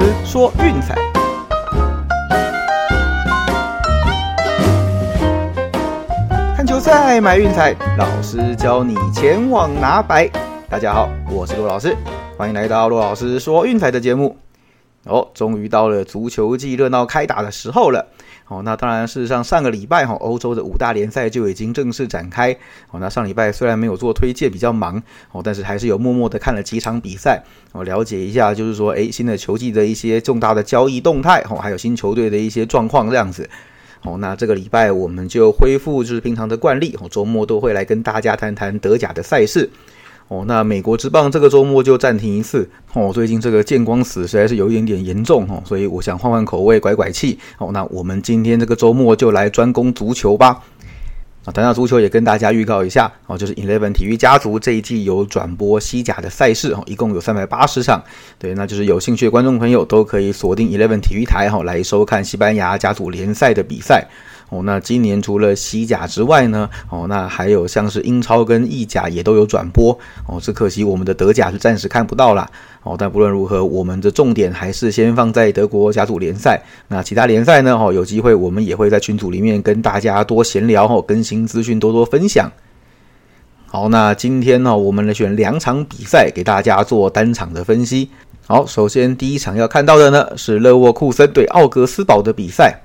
师说运彩，看球赛买运彩，老师教你前往拿白。大家好，我是陆老师，欢迎来到陆老师说运彩的节目。哦，终于到了足球季热闹开打的时候了。哦，那当然，事实上上个礼拜哈，欧洲的五大联赛就已经正式展开。哦，那上礼拜虽然没有做推荐，比较忙哦，但是还是有默默的看了几场比赛，哦，了解一下，就是说，诶，新的球季的一些重大的交易动态，哦，还有新球队的一些状况这样子。哦，那这个礼拜我们就恢复就是平常的惯例，哦，周末都会来跟大家谈谈德甲的赛事。哦，那美国之棒这个周末就暂停一次。哦，最近这个见光死实在是有一点点严重哦，所以我想换换口味，拐拐气。哦，那我们今天这个周末就来专攻足球吧。啊，谈到足球也跟大家预告一下哦，就是 Eleven 体育家族这一季有转播西甲的赛事哦，一共有三百八十场。对，那就是有兴趣的观众朋友都可以锁定 Eleven 体育台哈来收看西班牙家族联赛的比赛。哦，那今年除了西甲之外呢，哦，那还有像是英超跟意甲也都有转播。哦，只可惜我们的德甲是暂时看不到啦。哦，但不论如何，我们的重点还是先放在德国甲组联赛。那其他联赛呢？哦，有机会我们也会在群组里面跟大家多闲聊，哦，更新资讯，多多分享。好，那今天呢，我们来选两场比赛给大家做单场的分析。好，首先第一场要看到的呢是勒沃库森对奥格斯堡的比赛。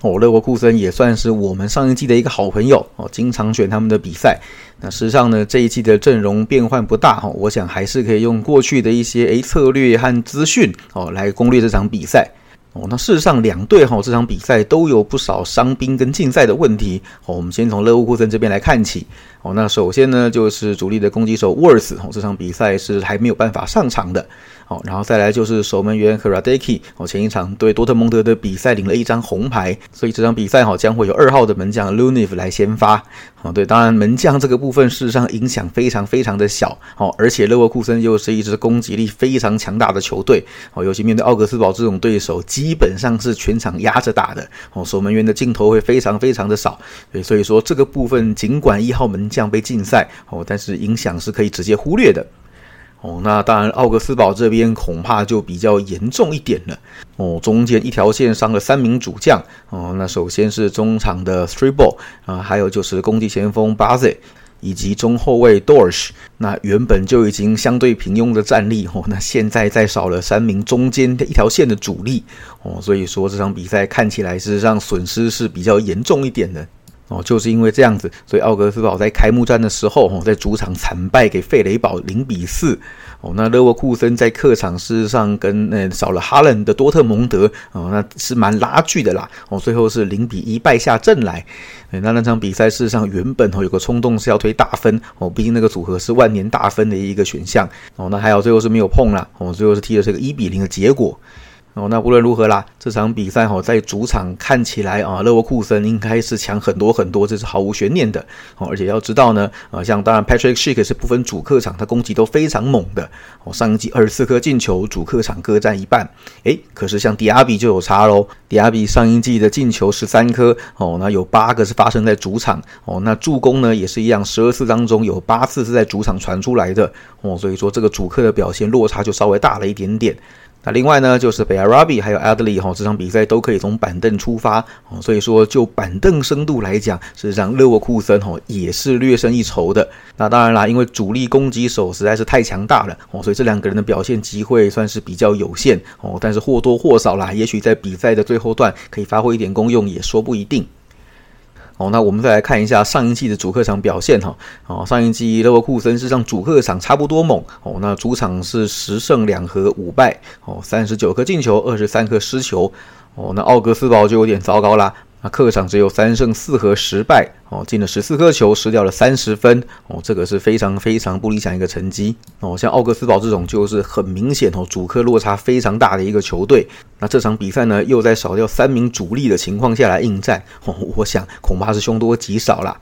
哦，勒沃库森也算是我们上一季的一个好朋友哦，经常选他们的比赛。那实际上呢，这一季的阵容变换不大哈，我想还是可以用过去的一些诶策略和资讯哦来攻略这场比赛。哦，那事实上两队哈这场比赛都有不少伤兵跟竞赛的问题。哦，我们先从勒沃库森这边来看起。哦，那首先呢就是主力的攻击手沃尔斯哦，这场比赛是还没有办法上场的。好，然后再来就是守门员 k a r a d e k i 哦，前一场对多特蒙德的比赛领了一张红牌，所以这场比赛哈将会有二号的门将 Luniv 来先发。哦，对，当然门将这个部分事实上影响非常非常的小。哦，而且勒沃库森又是一支攻击力非常强大的球队。哦，尤其面对奥格斯堡这种对手，基本上是全场压着打的。哦，守门员的镜头会非常非常的少。对，所以说这个部分尽管一号门将被禁赛，哦，但是影响是可以直接忽略的。哦，那当然，奥格斯堡这边恐怕就比较严重一点了。哦，中间一条线伤了三名主将。哦，那首先是中场的 Three Ball 啊，还有就是攻击前锋 b a z 以及中后卫 Dorsch。那原本就已经相对平庸的战力，哦，那现在再少了三名中间的一条线的主力。哦，所以说这场比赛看起来事实上损失是比较严重一点的。哦，就是因为这样子，所以奥格斯堡在开幕战的时候，哦，在主场惨败给费雷堡零比四。哦，那勒沃库森在客场事实上跟那少了哈伦的多特蒙德，哦，那是蛮拉锯的啦。哦，最后是零比一败下阵来。那那场比赛事实上原本哦有个冲动是要推大分，哦，毕竟那个组合是万年大分的一个选项。哦，那还好最后是没有碰了。哦，最后是踢的是个一比零的结果。哦，那无论如何啦，这场比赛哈，在主场看起来啊，勒沃库森应该是强很多很多，这是毫无悬念的。哦，而且要知道呢，啊，像当然 Patrick Schick 是不分主客场，他攻击都非常猛的。哦，上一季二十四颗进球，主客场各占一半。诶，可是像迪亚比就有差喽，迪亚比上一季的进球十三颗，哦，那有八个是发生在主场。哦，那助攻呢也是一样，十二次当中有八次是在主场传出来的。哦，所以说这个主客的表现落差就稍微大了一点点。那另外呢，就是贝阿拉比还有阿德里哈，这场比赛都可以从板凳出发哦，所以说就板凳深度来讲，事实上勒沃库森哈也是略胜一筹的。那当然啦，因为主力攻击手实在是太强大了哦，所以这两个人的表现机会算是比较有限哦，但是或多或少啦，也许在比赛的最后段可以发挥一点功用，也说不一定。哦，那我们再来看一下上一季的主客场表现哈。哦，上一季勒沃库森是让主客场差不多猛哦。那主场是十胜两和五败哦，三十九颗进球，二十三颗失球哦。那奥格斯堡就有点糟糕啦。那客场只有三胜四和十败哦，进了十四颗球，失掉了三十分哦，这个是非常非常不理想一个成绩哦。像奥格斯堡这种就是很明显哦，主客落差非常大的一个球队。那这场比赛呢，又在少掉三名主力的情况下来应战哦，我想恐怕是凶多吉少了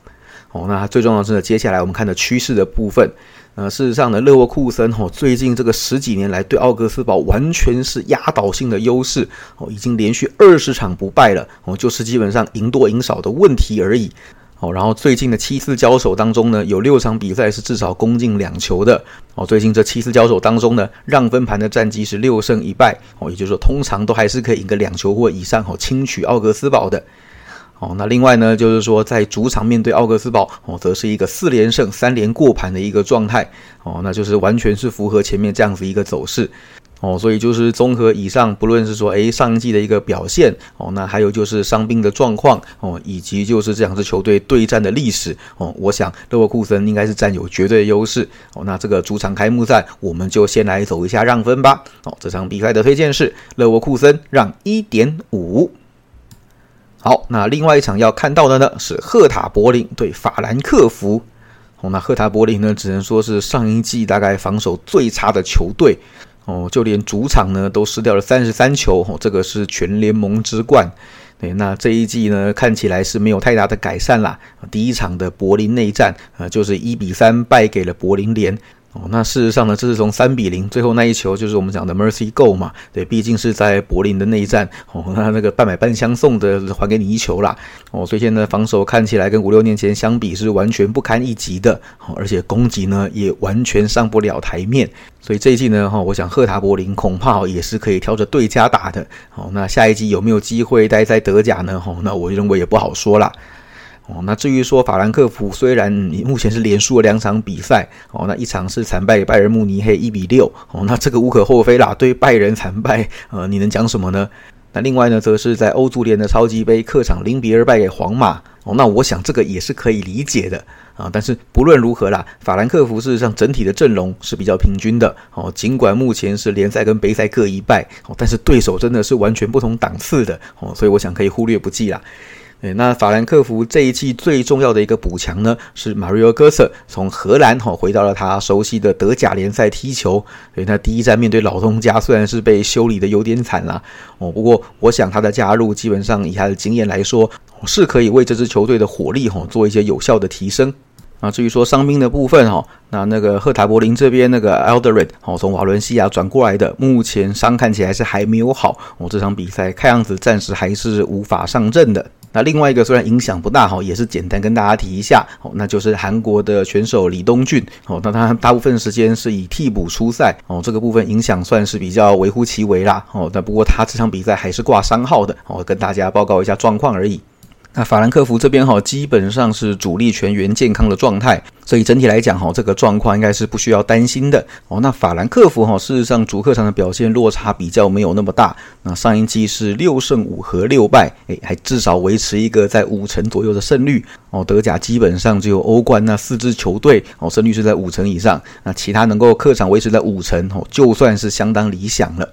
哦。那最重要的是，接下来我们看的趋势的部分。呃，事实上呢，勒沃库森哦，最近这个十几年来对奥格斯堡完全是压倒性的优势哦，已经连续二十场不败了哦，就是基本上赢多赢少的问题而已哦，然后最近的七次交手当中呢，有六场比赛是至少攻进两球的。哦，最近这七次交手当中呢，让分盘的战绩是六胜一败。哦，也就是说，通常都还是可以赢个两球或以上，哦，轻取奥格斯堡的。哦，那另外呢，就是说在主场面对奥格斯堡，哦，则是一个四连胜、三连过盘的一个状态。哦，那就是完全是符合前面这样子一个走势。哦，所以就是综合以上，不论是说诶上一季的一个表现，哦，那还有就是伤病的状况，哦，以及就是这两支球队对战的历史，哦，我想勒沃库森应该是占有绝对优势。哦，那这个主场开幕赛，我们就先来走一下让分吧。哦，这场比赛的推荐是勒沃库森让一点五。好，那另外一场要看到的呢是赫塔柏林对法兰克福。哦，那赫塔柏林呢，只能说是上一季大概防守最差的球队。哦，就连主场呢都失掉了三十三球，哦，这个是全联盟之冠。对，那这一季呢看起来是没有太大的改善啦。第一场的柏林内战，呃，就是一比三败给了柏林联。哦，那事实上呢，这是从三比零，最后那一球就是我们讲的 Mercy Go 嘛，对，毕竟是在柏林的内战，哦，那那个半买半相送的还给你一球啦，哦，所以现在防守看起来跟五六年前相比是完全不堪一击的，哦，而且攻击呢也完全上不了台面，所以这一季呢，哈，我想赫塔柏林恐怕也是可以挑着对家打的，哦，那下一季有没有机会待在德甲呢？哦，那我认为也不好说啦。哦，那至于说法兰克福，虽然目前是连输了两场比赛，哦，那一场是惨败拜仁慕尼黑一比六，哦，那这个无可厚非啦。对拜仁惨败，呃，你能讲什么呢？那另外呢，则是在欧足联的超级杯客场零比二败给皇马，哦，那我想这个也是可以理解的啊。但是不论如何啦，法兰克福事实上整体的阵容是比较平均的，哦，尽管目前是联赛跟杯赛各一败，哦，但是对手真的是完全不同档次的，哦，所以我想可以忽略不计啦。对，那法兰克福这一季最重要的一个补强呢，是马瑞奥戈瑟从荷兰哈回到了他熟悉的德甲联赛踢球。诶，那第一站面对老东家，虽然是被修理的有点惨啦，哦，不过我想他的加入基本上以他的经验来说，是可以为这支球队的火力哈做一些有效的提升。啊，至于说伤兵的部分哈，那那个赫塔柏林这边那个 Eldered 哦，从瓦伦西亚转过来的，目前伤看起来是还没有好哦，这场比赛看样子暂时还是无法上阵的。那另外一个虽然影响不大哈，也是简单跟大家提一下哦，那就是韩国的选手李东俊哦，那他大部分时间是以替补出赛哦，这个部分影响算是比较微乎其微啦哦，但不过他这场比赛还是挂伤号的哦，跟大家报告一下状况而已。那法兰克福这边哈，基本上是主力全员健康的状态，所以整体来讲哈，这个状况应该是不需要担心的哦。那法兰克福哈，事实上主客场的表现落差比较没有那么大。那上一季是六胜五和六败，诶，还至少维持一个在五成左右的胜率哦。德甲基本上只有欧冠那四支球队哦，胜率是在五成以上，那其他能够客场维持在五成哦，就算是相当理想了。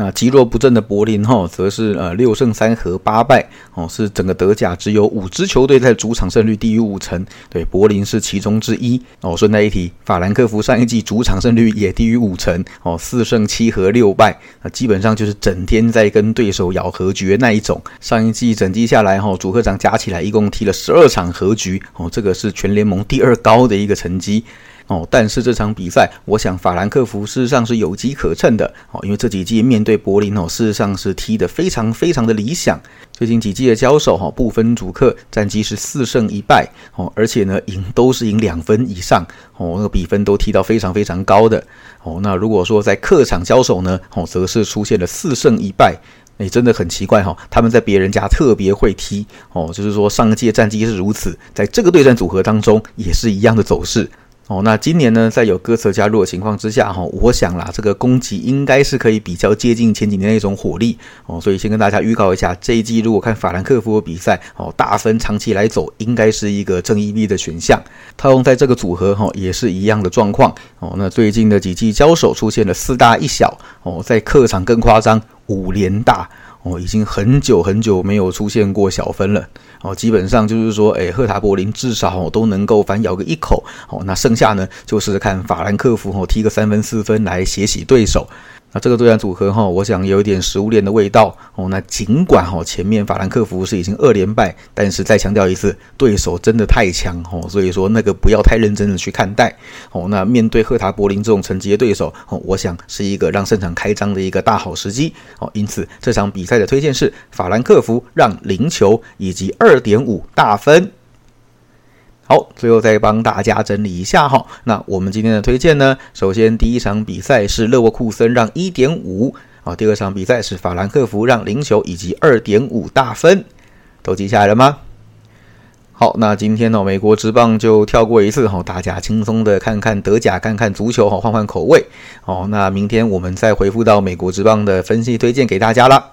那极弱不振的柏林哈，则是呃六胜三和八败哦，是整个德甲只有五支球队在主场胜率低于五成，对，柏林是其中之一哦。顺带一提，法兰克福上一季主场胜率也低于五成哦，四胜七和六败，那基本上就是整天在跟对手咬和局那一种。上一季整季下来哈，主客场加起来一共踢了十二场和局哦，这个是全联盟第二高的一个成绩。哦，但是这场比赛，我想法兰克福事实上是有机可乘的哦，因为这几季面对柏林哦，事实上是踢得非常非常的理想。最近几季的交手哈，不分主客，战绩是四胜一败哦，而且呢，赢都是赢两分以上哦，那个比分都踢到非常非常高的哦。那如果说在客场交手呢，哦，则是出现了四胜一败，哎，真的很奇怪哈，他们在别人家特别会踢哦，就是说上一届战绩是如此，在这个对战组合当中也是一样的走势。哦，那今年呢，在有哥策加入的情况之下，哈，我想啦，这个攻击应该是可以比较接近前几年那种火力哦，所以先跟大家预告一下，这一季如果看法兰克福的比赛，哦，大分长期来走，应该是一个正一 V 的选项。套用在这个组合，哈，也是一样的状况哦。那最近的几季交手出现了四大一小哦，在客场更夸张，五连大。哦，已经很久很久没有出现过小分了。哦，基本上就是说，哎，赫塔柏林至少都能够反咬个一口。哦，那剩下呢，就是看法兰克福哦踢个三分四分来血洗对手。那这个对战组合哈，我想有一点食物链的味道哦。那尽管哈前面法兰克福是已经二连败，但是再强调一次，对手真的太强哦，所以说那个不要太认真的去看待哦。那面对赫塔柏林这种层级的对手哦，我想是一个让胜场开张的一个大好时机哦。因此这场比赛的推荐是法兰克福让零球以及二点五大分。好，最后再帮大家整理一下哈。那我们今天的推荐呢，首先第一场比赛是勒沃库森让一点五啊，第二场比赛是法兰克福让零球以及二点五大分，都记下来了吗？好，那今天呢，美国职棒就跳过一次哈，大家轻松的看看德甲，看看足球哈，换换口味。哦，那明天我们再回复到美国职棒的分析推荐给大家啦。